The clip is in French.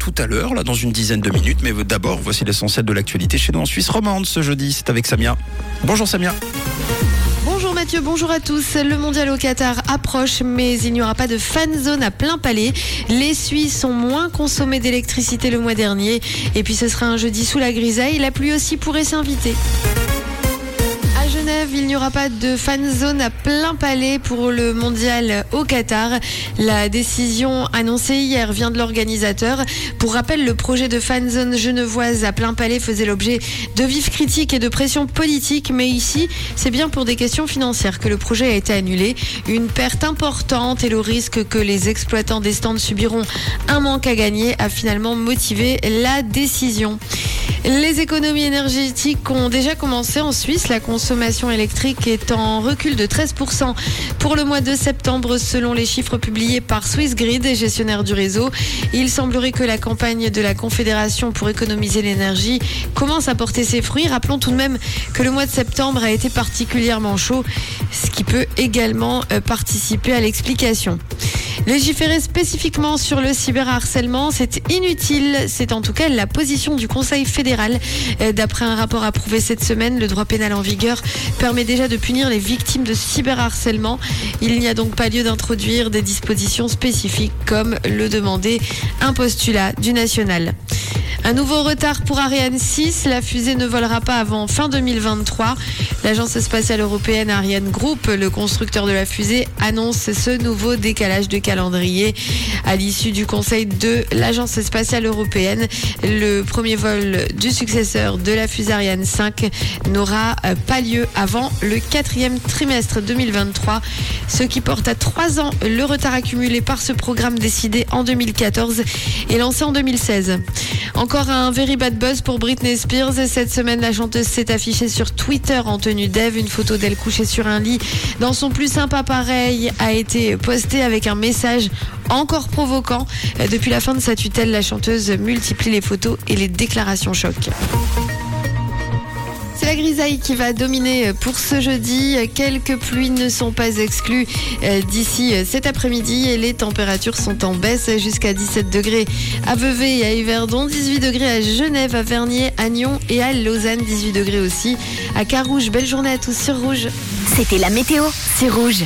tout à l'heure, là, dans une dizaine de minutes. Mais d'abord, voici l'essentiel de l'actualité chez nous en Suisse romande ce jeudi. C'est avec Samia. Bonjour Samia. Bonjour Mathieu, bonjour à tous. Le mondial au Qatar approche, mais il n'y aura pas de fan zone à plein palais. Les Suisses ont moins consommé d'électricité le mois dernier. Et puis ce sera un jeudi sous la grisaille. La pluie aussi pourrait s'inviter. Genève, il n'y aura pas de fan zone à plein palais pour le mondial au Qatar. La décision annoncée hier vient de l'organisateur. Pour rappel, le projet de fan zone genevoise à plein palais faisait l'objet de vives critiques et de pressions politiques, mais ici, c'est bien pour des questions financières que le projet a été annulé. Une perte importante et le risque que les exploitants des stands subiront un manque à gagner a finalement motivé la décision. Les économies énergétiques ont déjà commencé en Suisse. La consommation électrique est en recul de 13% pour le mois de septembre selon les chiffres publiés par Swissgrid, gestionnaire du réseau. Il semblerait que la campagne de la Confédération pour économiser l'énergie commence à porter ses fruits. Rappelons tout de même que le mois de septembre a été particulièrement chaud, ce qui peut également euh, participer à l'explication. Légiférer spécifiquement sur le cyberharcèlement, c'est inutile. C'est en tout cas la position du Conseil fédéral. Euh, d'après un rapport approuvé cette semaine, le droit pénal en vigueur permet déjà de punir les victimes de cyberharcèlement. Il n'y a donc pas lieu d'introduire des dispositions spécifiques comme le demandait un postulat du national. Un nouveau retard pour Ariane 6. La fusée ne volera pas avant fin 2023. L'agence spatiale européenne Ariane Group, le constructeur de la fusée, annonce ce nouveau décalage de calendrier à l'issue du conseil de l'agence spatiale européenne. Le premier vol du successeur de la fusée Ariane 5 n'aura pas lieu avant le quatrième trimestre 2023, ce qui porte à trois ans le retard accumulé par ce programme décidé en 2014 et lancé en 2016. Encore un very bad buzz pour Britney Spears. Cette semaine, la chanteuse s'est affichée sur Twitter en tenue d'Eve. Une photo d'elle couchée sur un lit dans son plus sympa pareil a été postée avec un message encore provoquant. Depuis la fin de sa tutelle, la chanteuse multiplie les photos et les déclarations choc. La grisaille qui va dominer pour ce jeudi. Quelques pluies ne sont pas exclues euh, d'ici euh, cet après-midi et les températures sont en baisse jusqu'à 17 degrés à Vevey et à Yverdon, 18 degrés à Genève, à Vernier, à Nyon et à Lausanne, 18 degrés aussi à Carouge. Belle journée à tous sur Rouge. C'était la météo, c'est Rouge.